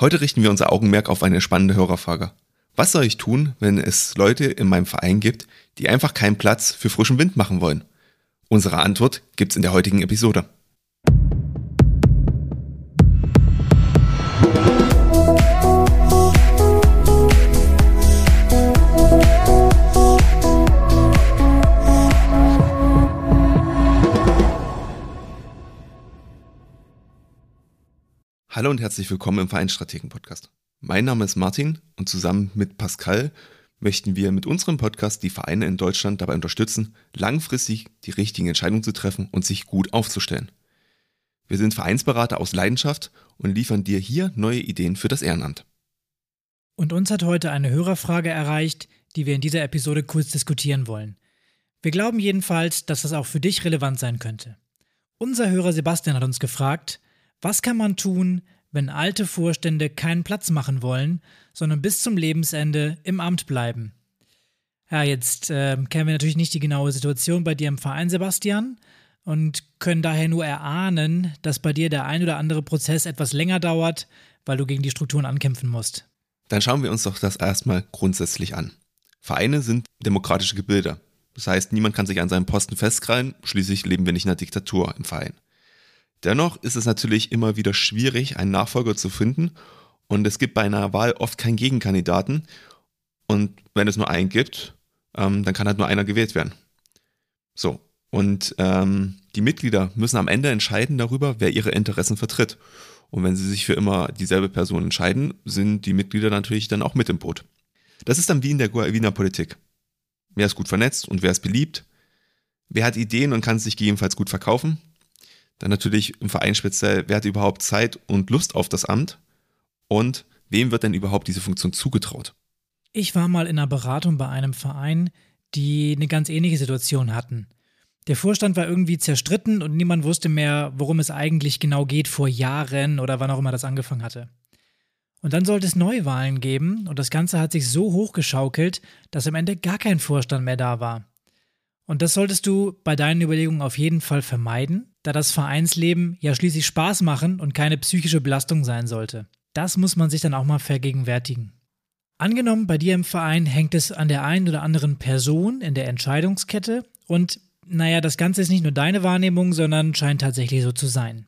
Heute richten wir unser Augenmerk auf eine spannende Hörerfrage. Was soll ich tun, wenn es Leute in meinem Verein gibt, die einfach keinen Platz für frischen Wind machen wollen? Unsere Antwort gibt's in der heutigen Episode. Hallo und herzlich willkommen im Vereinsstrategen-Podcast. Mein Name ist Martin und zusammen mit Pascal möchten wir mit unserem Podcast die Vereine in Deutschland dabei unterstützen, langfristig die richtigen Entscheidungen zu treffen und sich gut aufzustellen. Wir sind Vereinsberater aus Leidenschaft und liefern dir hier neue Ideen für das Ehrenamt. Und uns hat heute eine Hörerfrage erreicht, die wir in dieser Episode kurz diskutieren wollen. Wir glauben jedenfalls, dass das auch für dich relevant sein könnte. Unser Hörer Sebastian hat uns gefragt, was kann man tun, wenn alte Vorstände keinen Platz machen wollen, sondern bis zum Lebensende im Amt bleiben? Ja, jetzt äh, kennen wir natürlich nicht die genaue Situation bei dir im Verein, Sebastian, und können daher nur erahnen, dass bei dir der ein oder andere Prozess etwas länger dauert, weil du gegen die Strukturen ankämpfen musst. Dann schauen wir uns doch das erstmal grundsätzlich an. Vereine sind demokratische Gebilde. Das heißt, niemand kann sich an seinem Posten festkrallen, schließlich leben wir nicht in einer Diktatur im Verein. Dennoch ist es natürlich immer wieder schwierig, einen Nachfolger zu finden und es gibt bei einer Wahl oft keinen Gegenkandidaten und wenn es nur einen gibt, ähm, dann kann halt nur einer gewählt werden. So, und ähm, die Mitglieder müssen am Ende entscheiden darüber, wer ihre Interessen vertritt. Und wenn sie sich für immer dieselbe Person entscheiden, sind die Mitglieder natürlich dann auch mit im Boot. Das ist dann wie in der Wiener Politik. Wer ist gut vernetzt und wer ist beliebt? Wer hat Ideen und kann sich gegebenenfalls gut verkaufen? Dann natürlich im Verein speziell, wer hat überhaupt Zeit und Lust auf das Amt? Und wem wird denn überhaupt diese Funktion zugetraut? Ich war mal in einer Beratung bei einem Verein, die eine ganz ähnliche Situation hatten. Der Vorstand war irgendwie zerstritten und niemand wusste mehr, worum es eigentlich genau geht vor Jahren oder wann auch immer das angefangen hatte. Und dann sollte es Neuwahlen geben und das Ganze hat sich so hochgeschaukelt, dass am Ende gar kein Vorstand mehr da war. Und das solltest du bei deinen Überlegungen auf jeden Fall vermeiden, da das Vereinsleben ja schließlich Spaß machen und keine psychische Belastung sein sollte. Das muss man sich dann auch mal vergegenwärtigen. Angenommen, bei dir im Verein hängt es an der einen oder anderen Person in der Entscheidungskette und naja, das Ganze ist nicht nur deine Wahrnehmung, sondern scheint tatsächlich so zu sein.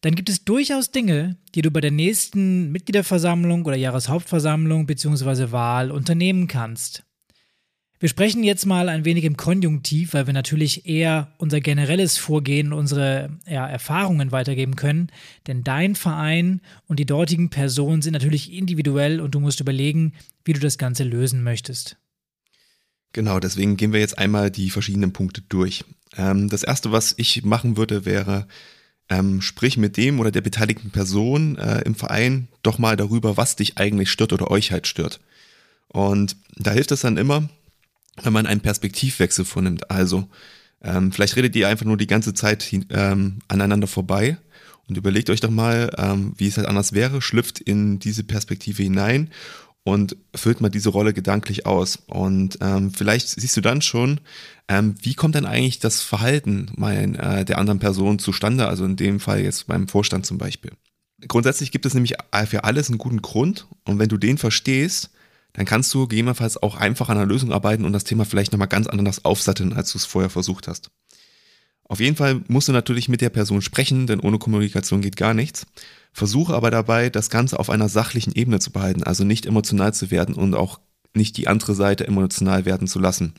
Dann gibt es durchaus Dinge, die du bei der nächsten Mitgliederversammlung oder Jahreshauptversammlung bzw. Wahl unternehmen kannst. Wir sprechen jetzt mal ein wenig im Konjunktiv, weil wir natürlich eher unser generelles Vorgehen, unsere ja, Erfahrungen weitergeben können. Denn dein Verein und die dortigen Personen sind natürlich individuell und du musst überlegen, wie du das Ganze lösen möchtest. Genau, deswegen gehen wir jetzt einmal die verschiedenen Punkte durch. Ähm, das erste, was ich machen würde, wäre, ähm, sprich mit dem oder der beteiligten Person äh, im Verein doch mal darüber, was dich eigentlich stört oder euch halt stört. Und da hilft es dann immer, wenn man einen Perspektivwechsel vornimmt. Also ähm, vielleicht redet ihr einfach nur die ganze Zeit ähm, aneinander vorbei und überlegt euch doch mal, ähm, wie es halt anders wäre, schlüpft in diese Perspektive hinein und füllt mal diese Rolle gedanklich aus. Und ähm, vielleicht siehst du dann schon, ähm, wie kommt denn eigentlich das Verhalten mein, äh, der anderen Person zustande, also in dem Fall jetzt beim Vorstand zum Beispiel. Grundsätzlich gibt es nämlich für alles einen guten Grund und wenn du den verstehst, dann kannst du gegebenenfalls auch einfach an einer Lösung arbeiten und das Thema vielleicht nochmal ganz anders aufsatteln, als du es vorher versucht hast. Auf jeden Fall musst du natürlich mit der Person sprechen, denn ohne Kommunikation geht gar nichts. Versuche aber dabei, das Ganze auf einer sachlichen Ebene zu behalten, also nicht emotional zu werden und auch nicht die andere Seite emotional werden zu lassen.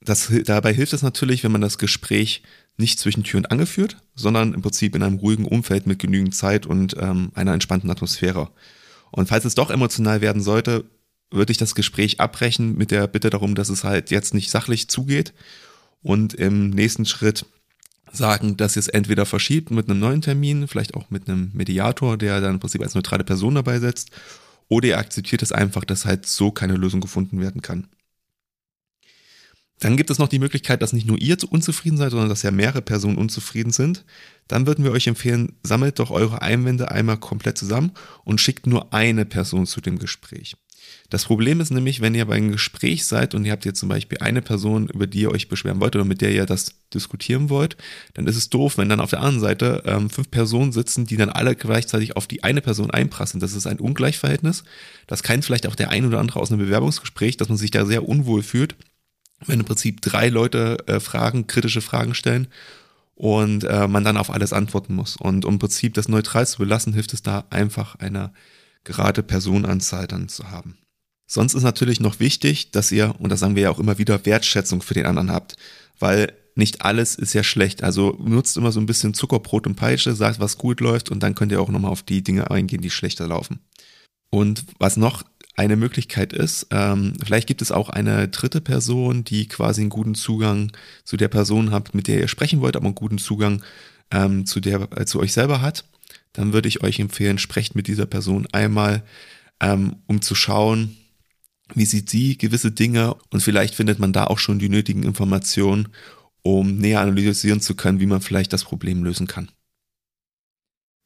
Das, dabei hilft es natürlich, wenn man das Gespräch nicht zwischen Tür und Angel führt, sondern im Prinzip in einem ruhigen Umfeld mit genügend Zeit und ähm, einer entspannten Atmosphäre. Und falls es doch emotional werden sollte, würde ich das Gespräch abbrechen mit der Bitte darum, dass es halt jetzt nicht sachlich zugeht und im nächsten Schritt sagen, dass ihr es entweder verschiebt mit einem neuen Termin, vielleicht auch mit einem Mediator, der dann im Prinzip als neutrale Person dabei setzt, oder ihr akzeptiert es einfach, dass halt so keine Lösung gefunden werden kann. Dann gibt es noch die Möglichkeit, dass nicht nur ihr unzufrieden seid, sondern dass ja mehrere Personen unzufrieden sind. Dann würden wir euch empfehlen, sammelt doch eure Einwände einmal komplett zusammen und schickt nur eine Person zu dem Gespräch. Das Problem ist nämlich, wenn ihr bei einem Gespräch seid und ihr habt jetzt zum Beispiel eine Person, über die ihr euch beschweren wollt oder mit der ihr das diskutieren wollt, dann ist es doof, wenn dann auf der anderen Seite ähm, fünf Personen sitzen, die dann alle gleichzeitig auf die eine Person einprassen. Das ist ein Ungleichverhältnis. Das kennt vielleicht auch der ein oder andere aus einem Bewerbungsgespräch, dass man sich da sehr unwohl fühlt, wenn im Prinzip drei Leute äh, Fragen, kritische Fragen stellen und äh, man dann auf alles antworten muss. Und um im Prinzip das neutral zu belassen, hilft es da einfach eine gerade Personenanzahl dann zu haben. Sonst ist natürlich noch wichtig, dass ihr, und das sagen wir ja auch immer wieder, Wertschätzung für den anderen habt, weil nicht alles ist ja schlecht. Also nutzt immer so ein bisschen Zuckerbrot und Peitsche, sagt, was gut läuft und dann könnt ihr auch nochmal auf die Dinge eingehen, die schlechter laufen. Und was noch eine Möglichkeit ist, ähm, vielleicht gibt es auch eine dritte Person, die quasi einen guten Zugang zu der Person habt, mit der ihr sprechen wollt, aber einen guten Zugang ähm, zu der, äh, zu euch selber hat. Dann würde ich euch empfehlen, sprecht mit dieser Person einmal, ähm, um zu schauen, wie sieht sie gewisse Dinge und vielleicht findet man da auch schon die nötigen Informationen, um näher analysieren zu können, wie man vielleicht das Problem lösen kann.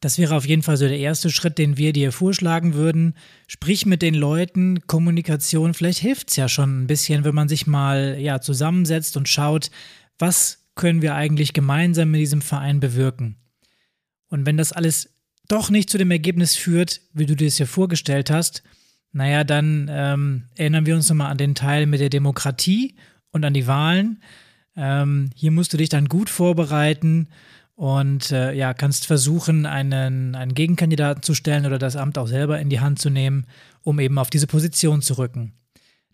Das wäre auf jeden Fall so der erste Schritt, den wir dir vorschlagen würden. Sprich mit den Leuten, Kommunikation, vielleicht hilft es ja schon ein bisschen, wenn man sich mal ja, zusammensetzt und schaut, was können wir eigentlich gemeinsam mit diesem Verein bewirken. Und wenn das alles doch nicht zu dem Ergebnis führt, wie du dir es hier vorgestellt hast, naja, dann ähm, erinnern wir uns nochmal an den Teil mit der Demokratie und an die Wahlen. Ähm, hier musst du dich dann gut vorbereiten und äh, ja, kannst versuchen, einen, einen Gegenkandidaten zu stellen oder das Amt auch selber in die Hand zu nehmen, um eben auf diese Position zu rücken.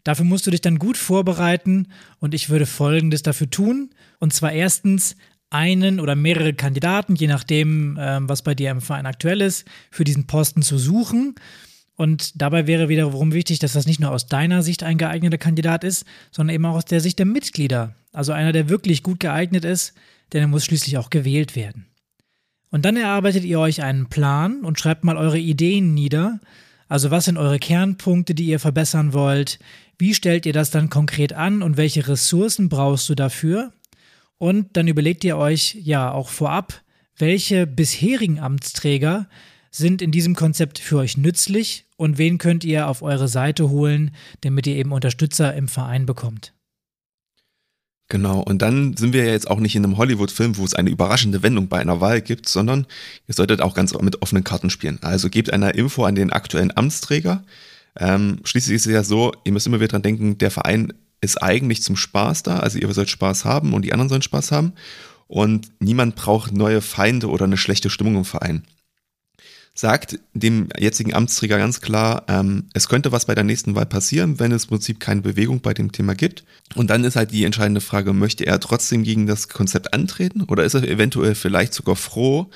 Dafür musst du dich dann gut vorbereiten und ich würde Folgendes dafür tun. Und zwar erstens einen oder mehrere Kandidaten, je nachdem, äh, was bei dir im Verein aktuell ist, für diesen Posten zu suchen und dabei wäre wiederum wichtig, dass das nicht nur aus deiner Sicht ein geeigneter Kandidat ist, sondern eben auch aus der Sicht der Mitglieder. Also einer, der wirklich gut geeignet ist, denn er muss schließlich auch gewählt werden. Und dann erarbeitet ihr euch einen Plan und schreibt mal eure Ideen nieder. Also was sind eure Kernpunkte, die ihr verbessern wollt? Wie stellt ihr das dann konkret an und welche Ressourcen brauchst du dafür? Und dann überlegt ihr euch ja auch vorab, welche bisherigen Amtsträger sind in diesem Konzept für euch nützlich und wen könnt ihr auf eure Seite holen, damit ihr eben Unterstützer im Verein bekommt. Genau, und dann sind wir ja jetzt auch nicht in einem Hollywood-Film, wo es eine überraschende Wendung bei einer Wahl gibt, sondern ihr solltet auch ganz mit offenen Karten spielen. Also gebt eine Info an den aktuellen Amtsträger. Ähm, schließlich ist es ja so, ihr müsst immer wieder dran denken, der Verein ist eigentlich zum Spaß da, also ihr sollt Spaß haben und die anderen sollen Spaß haben. Und niemand braucht neue Feinde oder eine schlechte Stimmung im Verein sagt dem jetzigen Amtsträger ganz klar, ähm, es könnte was bei der nächsten Wahl passieren, wenn es im Prinzip keine Bewegung bei dem Thema gibt. Und dann ist halt die entscheidende Frage, möchte er trotzdem gegen das Konzept antreten oder ist er eventuell vielleicht sogar froh,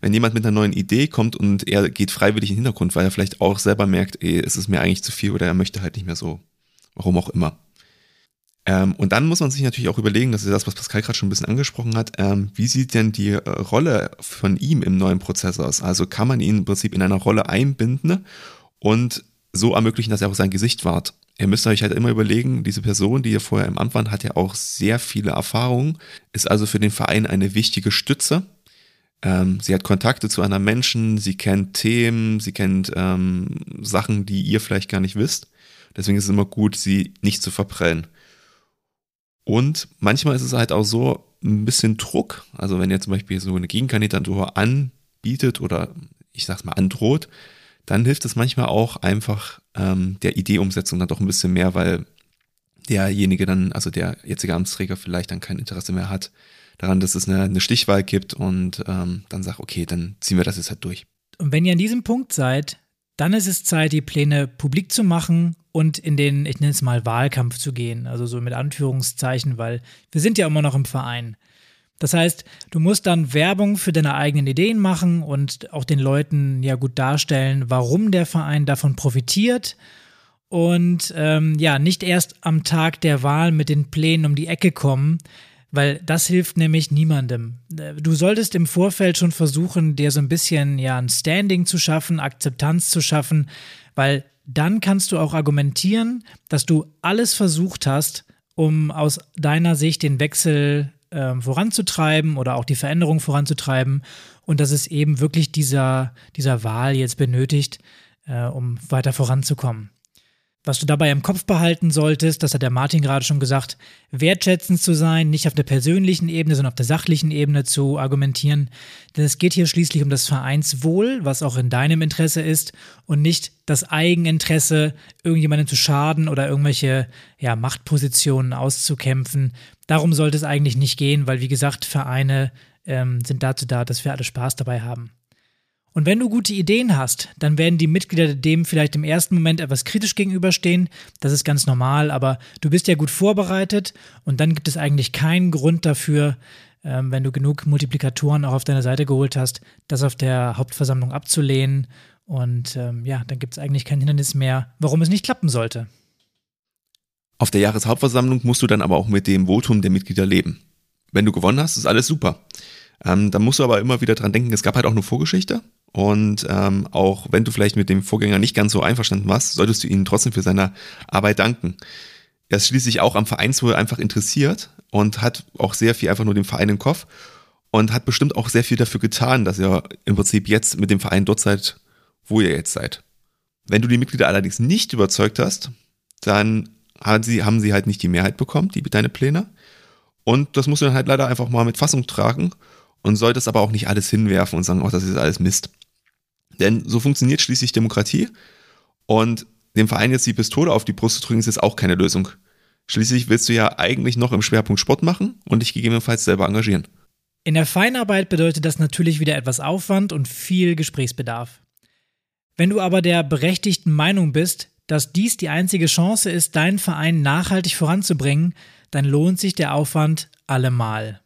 wenn jemand mit einer neuen Idee kommt und er geht freiwillig in den Hintergrund, weil er vielleicht auch selber merkt, ey, es ist mir eigentlich zu viel oder er möchte halt nicht mehr so. Warum auch immer. Ähm, und dann muss man sich natürlich auch überlegen, das ist das, was Pascal gerade schon ein bisschen angesprochen hat, ähm, wie sieht denn die äh, Rolle von ihm im neuen Prozess aus? Also kann man ihn im Prinzip in einer Rolle einbinden und so ermöglichen, dass er auch sein Gesicht wahrt. Ihr müsst euch halt immer überlegen, diese Person, die ihr vorher im Amt war, hat ja auch sehr viele Erfahrungen, ist also für den Verein eine wichtige Stütze. Ähm, sie hat Kontakte zu anderen Menschen, sie kennt Themen, sie kennt ähm, Sachen, die ihr vielleicht gar nicht wisst. Deswegen ist es immer gut, sie nicht zu verprellen. Und manchmal ist es halt auch so ein bisschen Druck. Also wenn ihr zum Beispiel so eine Gegenkandidatur anbietet oder ich sag's mal androht, dann hilft es manchmal auch einfach ähm, der Ideeumsetzung dann doch ein bisschen mehr, weil derjenige dann, also der jetzige Amtsträger vielleicht dann kein Interesse mehr hat daran, dass es eine, eine Stichwahl gibt und ähm, dann sagt, okay, dann ziehen wir das jetzt halt durch. Und wenn ihr an diesem Punkt seid, dann ist es Zeit, die Pläne publik zu machen und in den, ich nenne es mal, Wahlkampf zu gehen. Also so mit Anführungszeichen, weil wir sind ja immer noch im Verein. Das heißt, du musst dann Werbung für deine eigenen Ideen machen und auch den Leuten ja gut darstellen, warum der Verein davon profitiert. Und ähm, ja, nicht erst am Tag der Wahl mit den Plänen um die Ecke kommen, weil das hilft nämlich niemandem. Du solltest im Vorfeld schon versuchen, dir so ein bisschen ja ein Standing zu schaffen, Akzeptanz zu schaffen, weil dann kannst du auch argumentieren, dass du alles versucht hast, um aus deiner Sicht den Wechsel äh, voranzutreiben oder auch die Veränderung voranzutreiben und dass es eben wirklich dieser, dieser Wahl jetzt benötigt, äh, um weiter voranzukommen. Was du dabei im Kopf behalten solltest, das hat der Martin gerade schon gesagt, wertschätzend zu sein, nicht auf der persönlichen Ebene, sondern auf der sachlichen Ebene zu argumentieren. Denn es geht hier schließlich um das Vereinswohl, was auch in deinem Interesse ist, und nicht das Eigeninteresse, irgendjemandem zu schaden oder irgendwelche ja, Machtpositionen auszukämpfen. Darum sollte es eigentlich nicht gehen, weil wie gesagt, Vereine ähm, sind dazu da, dass wir alle Spaß dabei haben. Und wenn du gute Ideen hast, dann werden die Mitglieder dem vielleicht im ersten Moment etwas kritisch gegenüberstehen. Das ist ganz normal, aber du bist ja gut vorbereitet und dann gibt es eigentlich keinen Grund dafür, ähm, wenn du genug Multiplikatoren auch auf deine Seite geholt hast, das auf der Hauptversammlung abzulehnen. Und ähm, ja, dann gibt es eigentlich kein Hindernis mehr, warum es nicht klappen sollte. Auf der Jahreshauptversammlung musst du dann aber auch mit dem Votum der Mitglieder leben. Wenn du gewonnen hast, ist alles super. Ähm, dann musst du aber immer wieder dran denken, es gab halt auch eine Vorgeschichte und ähm, auch wenn du vielleicht mit dem Vorgänger nicht ganz so einverstanden warst, solltest du ihm trotzdem für seine Arbeit danken. Er ist schließlich auch am Vereinswohl einfach interessiert und hat auch sehr viel einfach nur den Verein im Kopf und hat bestimmt auch sehr viel dafür getan, dass ihr im Prinzip jetzt mit dem Verein dort seid, wo ihr jetzt seid. Wenn du die Mitglieder allerdings nicht überzeugt hast, dann haben sie, haben sie halt nicht die Mehrheit bekommen, die deine Pläne. Und das musst du dann halt leider einfach mal mit Fassung tragen und solltest aber auch nicht alles hinwerfen und sagen, oh, das ist alles Mist. Denn so funktioniert schließlich Demokratie und dem Verein jetzt die Pistole auf die Brust zu drücken, ist jetzt auch keine Lösung. Schließlich willst du ja eigentlich noch im Schwerpunkt Sport machen und dich gegebenenfalls selber engagieren. In der Feinarbeit bedeutet das natürlich wieder etwas Aufwand und viel Gesprächsbedarf. Wenn du aber der berechtigten Meinung bist, dass dies die einzige Chance ist, deinen Verein nachhaltig voranzubringen, dann lohnt sich der Aufwand allemal.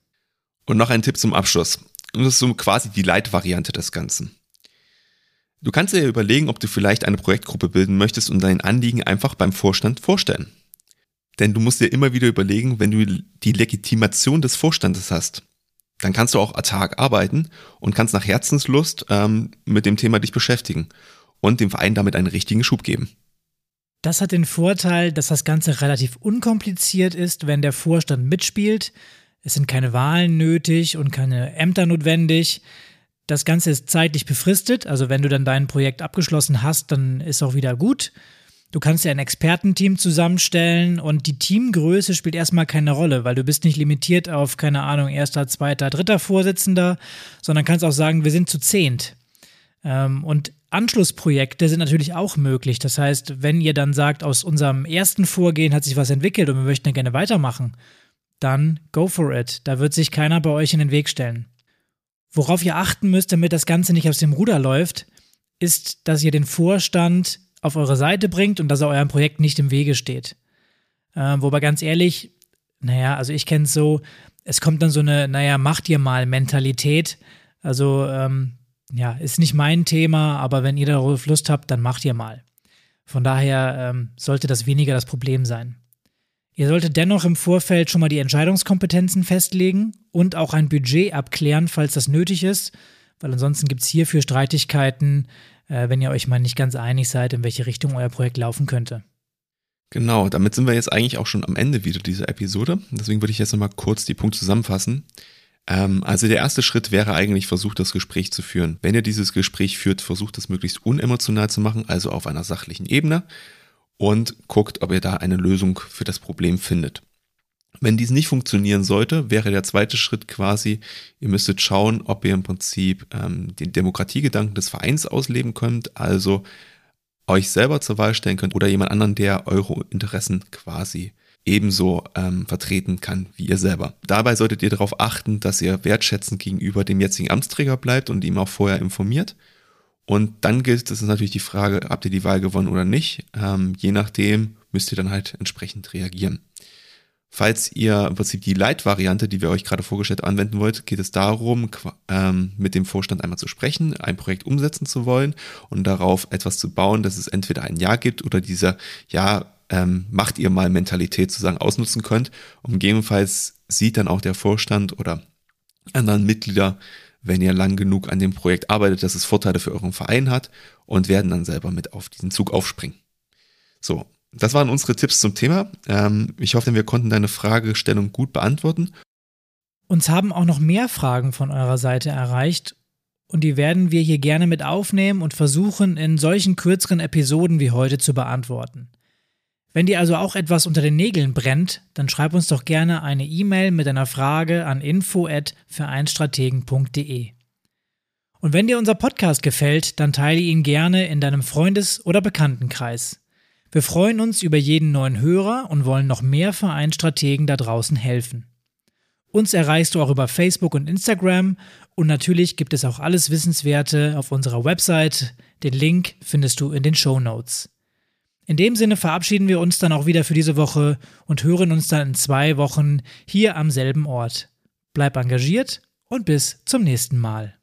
Und noch ein Tipp zum Abschluss. Und das ist so quasi die Leitvariante des Ganzen. Du kannst dir überlegen, ob du vielleicht eine Projektgruppe bilden möchtest und dein Anliegen einfach beim Vorstand vorstellen. Denn du musst dir immer wieder überlegen, wenn du die Legitimation des Vorstandes hast, dann kannst du auch autark arbeiten und kannst nach Herzenslust ähm, mit dem Thema dich beschäftigen und dem Verein damit einen richtigen Schub geben. Das hat den Vorteil, dass das Ganze relativ unkompliziert ist, wenn der Vorstand mitspielt. Es sind keine Wahlen nötig und keine Ämter notwendig. Das Ganze ist zeitlich befristet, also wenn du dann dein Projekt abgeschlossen hast, dann ist auch wieder gut. Du kannst ja ein Expertenteam zusammenstellen und die Teamgröße spielt erstmal keine Rolle, weil du bist nicht limitiert auf, keine Ahnung, erster, zweiter, dritter Vorsitzender, sondern kannst auch sagen, wir sind zu zehnt. Ähm, und Anschlussprojekte sind natürlich auch möglich. Das heißt, wenn ihr dann sagt, aus unserem ersten Vorgehen hat sich was entwickelt und wir möchten gerne weitermachen, dann go for it. Da wird sich keiner bei euch in den Weg stellen. Worauf ihr achten müsst, damit das Ganze nicht aus dem Ruder läuft, ist, dass ihr den Vorstand auf eure Seite bringt und dass er eurem Projekt nicht im Wege steht. Äh, wobei ganz ehrlich, naja, also ich kenne es so, es kommt dann so eine, naja, macht ihr mal Mentalität. Also, ähm, ja, ist nicht mein Thema, aber wenn ihr darauf Lust habt, dann macht ihr mal. Von daher ähm, sollte das weniger das Problem sein. Ihr solltet dennoch im Vorfeld schon mal die Entscheidungskompetenzen festlegen und auch ein Budget abklären, falls das nötig ist, weil ansonsten gibt es hierfür Streitigkeiten, äh, wenn ihr euch mal nicht ganz einig seid, in welche Richtung euer Projekt laufen könnte. Genau, damit sind wir jetzt eigentlich auch schon am Ende wieder dieser Episode. Deswegen würde ich jetzt nochmal kurz die Punkte zusammenfassen. Ähm, also der erste Schritt wäre eigentlich, versucht das Gespräch zu führen. Wenn ihr dieses Gespräch führt, versucht es möglichst unemotional zu machen, also auf einer sachlichen Ebene und guckt, ob ihr da eine Lösung für das Problem findet. Wenn dies nicht funktionieren sollte, wäre der zweite Schritt quasi, ihr müsstet schauen, ob ihr im Prinzip ähm, den Demokratiegedanken des Vereins ausleben könnt, also euch selber zur Wahl stellen könnt oder jemand anderen, der eure Interessen quasi ebenso ähm, vertreten kann wie ihr selber. Dabei solltet ihr darauf achten, dass ihr wertschätzend gegenüber dem jetzigen Amtsträger bleibt und ihm auch vorher informiert und dann gilt es natürlich die Frage, habt ihr die Wahl gewonnen oder nicht? Ähm, je nachdem müsst ihr dann halt entsprechend reagieren. Falls ihr im Prinzip die Leitvariante, die wir euch gerade vorgestellt anwenden wollt, geht es darum, ähm, mit dem Vorstand einmal zu sprechen, ein Projekt umsetzen zu wollen und darauf etwas zu bauen, dass es entweder ein Ja gibt oder dieser Ja, ähm, macht ihr mal Mentalität sozusagen ausnutzen könnt. Und gegebenenfalls sieht dann auch der Vorstand oder anderen Mitglieder wenn ihr lang genug an dem Projekt arbeitet, dass es Vorteile für euren Verein hat und werden dann selber mit auf diesen Zug aufspringen. So, das waren unsere Tipps zum Thema. Ähm, ich hoffe, wir konnten deine Fragestellung gut beantworten. Uns haben auch noch mehr Fragen von eurer Seite erreicht und die werden wir hier gerne mit aufnehmen und versuchen, in solchen kürzeren Episoden wie heute zu beantworten. Wenn dir also auch etwas unter den Nägeln brennt, dann schreib uns doch gerne eine E-Mail mit einer Frage an info@vereinstrategen.de. Und wenn dir unser Podcast gefällt, dann teile ihn gerne in deinem Freundes- oder Bekanntenkreis. Wir freuen uns über jeden neuen Hörer und wollen noch mehr Vereinstrategen da draußen helfen. Uns erreichst du auch über Facebook und Instagram und natürlich gibt es auch alles Wissenswerte auf unserer Website. Den Link findest du in den Show Notes. In dem Sinne verabschieden wir uns dann auch wieder für diese Woche und hören uns dann in zwei Wochen hier am selben Ort. Bleib engagiert und bis zum nächsten Mal.